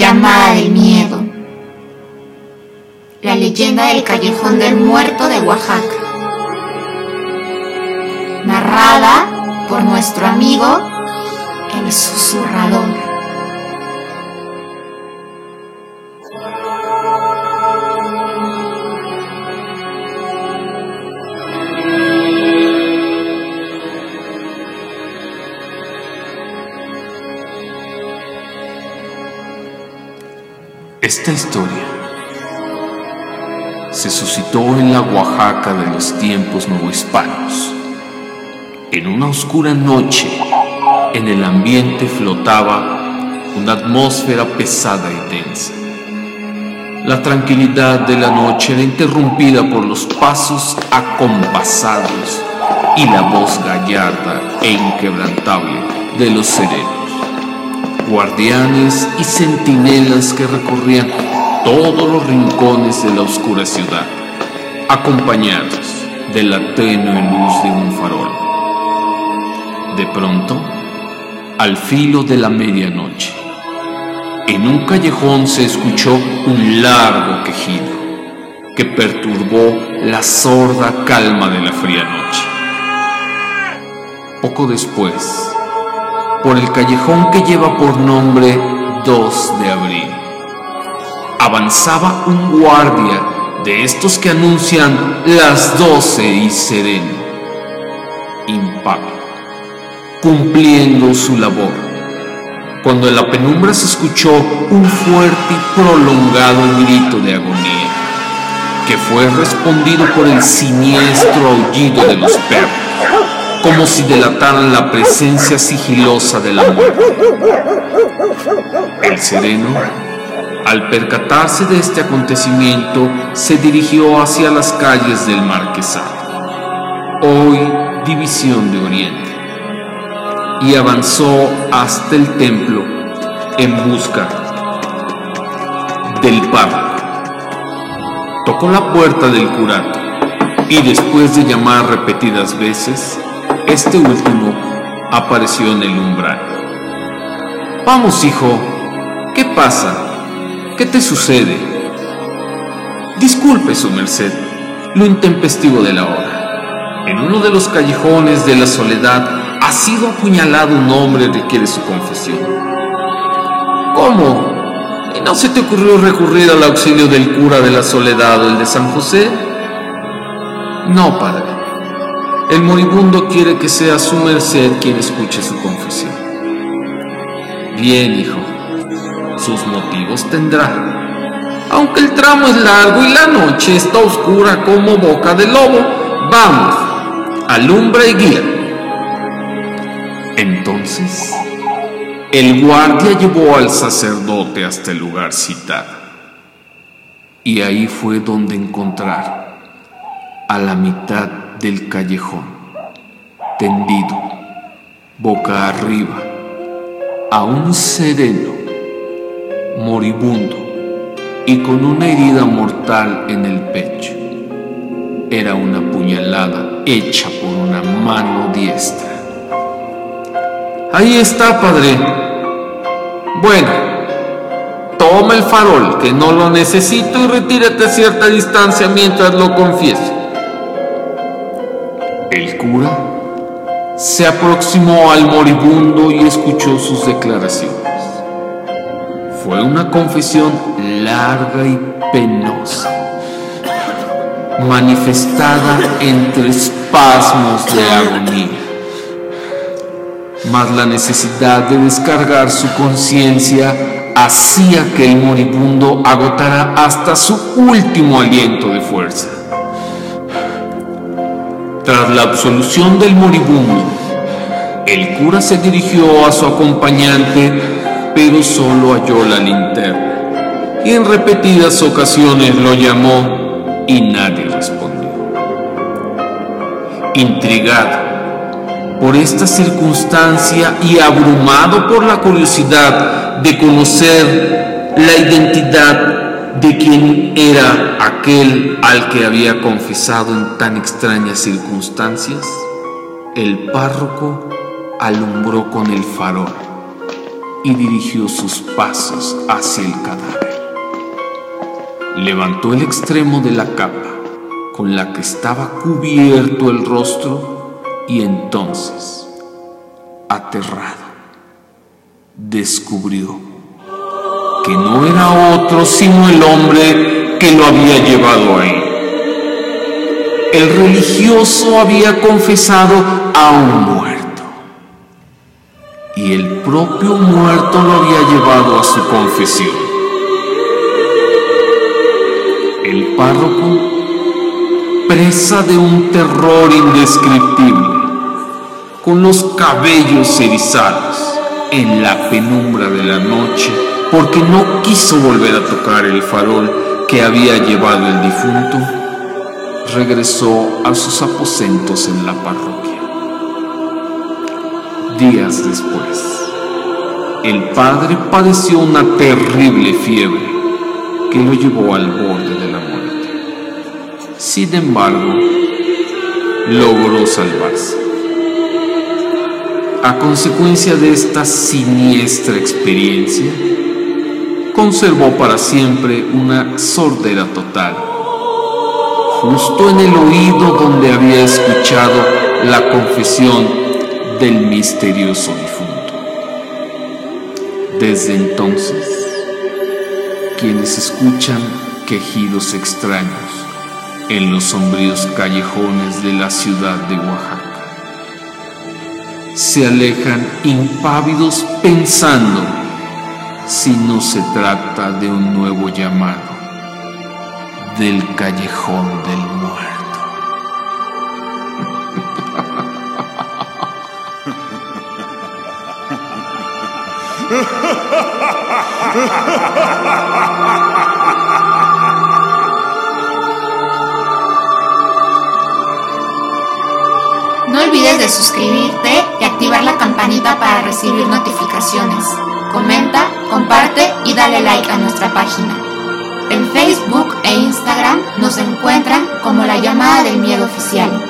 llamada del miedo. La leyenda del callejón del muerto de Oaxaca. Narrada por nuestro amigo el susurrador. Esta historia se suscitó en la Oaxaca de los tiempos novohispanos. En una oscura noche, en el ambiente flotaba una atmósfera pesada y densa. La tranquilidad de la noche era interrumpida por los pasos acompasados y la voz gallarda e inquebrantable de los serenos guardianes y centinelas que recorrían todos los rincones de la oscura ciudad, acompañados de la tenue luz de un farol. De pronto, al filo de la medianoche, en un callejón se escuchó un largo quejido que perturbó la sorda calma de la fría noche. Poco después, por el callejón que lleva por nombre 2 de abril. Avanzaba un guardia de estos que anuncian las 12 y sereno, impávido, cumpliendo su labor. Cuando en la penumbra se escuchó un fuerte y prolongado grito de agonía, que fue respondido por el siniestro aullido de los perros como si delataran la presencia sigilosa de la muerte. El sereno, al percatarse de este acontecimiento, se dirigió hacia las calles del Marquesado, hoy División de Oriente, y avanzó hasta el templo en busca del párroco. Tocó la puerta del curato y después de llamar repetidas veces, este último apareció en el umbral. Vamos, hijo, ¿qué pasa? ¿Qué te sucede? Disculpe, su merced, lo intempestivo de la hora. En uno de los callejones de la soledad ha sido apuñalado un hombre que quiere su confesión. ¿Cómo? ¿Y no se te ocurrió recurrir al auxilio del cura de la soledad o el de San José? No, padre. El moribundo quiere que sea su merced quien escuche su confesión. Bien, hijo, sus motivos tendrá. Aunque el tramo es largo y la noche está oscura como boca de lobo, vamos, alumbra y guía. Entonces, el guardia llevó al sacerdote hasta el lugar citado. Y ahí fue donde encontraron, a la mitad del callejón, tendido, boca arriba, a un sereno, moribundo y con una herida mortal en el pecho. Era una puñalada hecha por una mano diestra. Ahí está, padre. Bueno, toma el farol, que no lo necesito, y retírate a cierta distancia mientras lo confieso. El cura se aproximó al moribundo y escuchó sus declaraciones. Fue una confesión larga y penosa, manifestada entre espasmos de agonía. mas la necesidad de descargar su conciencia hacía que el moribundo agotara hasta su último aliento de fuerza. Tras la absolución del moribundo, el cura se dirigió a su acompañante, pero solo halló la linterna y en repetidas ocasiones lo llamó y nadie respondió. Intrigado por esta circunstancia y abrumado por la curiosidad de conocer la identidad de quien era aquel al que había confesado en tan extrañas circunstancias, el párroco alumbró con el farol y dirigió sus pasos hacia el cadáver. Levantó el extremo de la capa con la que estaba cubierto el rostro y entonces, aterrado, descubrió que no era otro sino el hombre que lo había llevado ahí. El religioso había confesado a un muerto y el propio muerto lo había llevado a su confesión. El párroco, presa de un terror indescriptible, con los cabellos erizados en la penumbra de la noche, porque no quiso volver a tocar el farol que había llevado el difunto, regresó a sus aposentos en la parroquia. Días después, el padre padeció una terrible fiebre que lo llevó al borde de la muerte. Sin embargo, logró salvarse. A consecuencia de esta siniestra experiencia, conservó para siempre una sordera total, justo en el oído donde había escuchado la confesión del misterioso difunto. Desde entonces, quienes escuchan quejidos extraños en los sombríos callejones de la ciudad de Oaxaca, se alejan impávidos pensando si no se trata de un nuevo llamado del callejón del muerto. No olvides de suscribirte y activar la campanita para recibir notificaciones. Comparte y dale like a nuestra página. En Facebook e Instagram nos encuentran como la llamada del miedo oficial.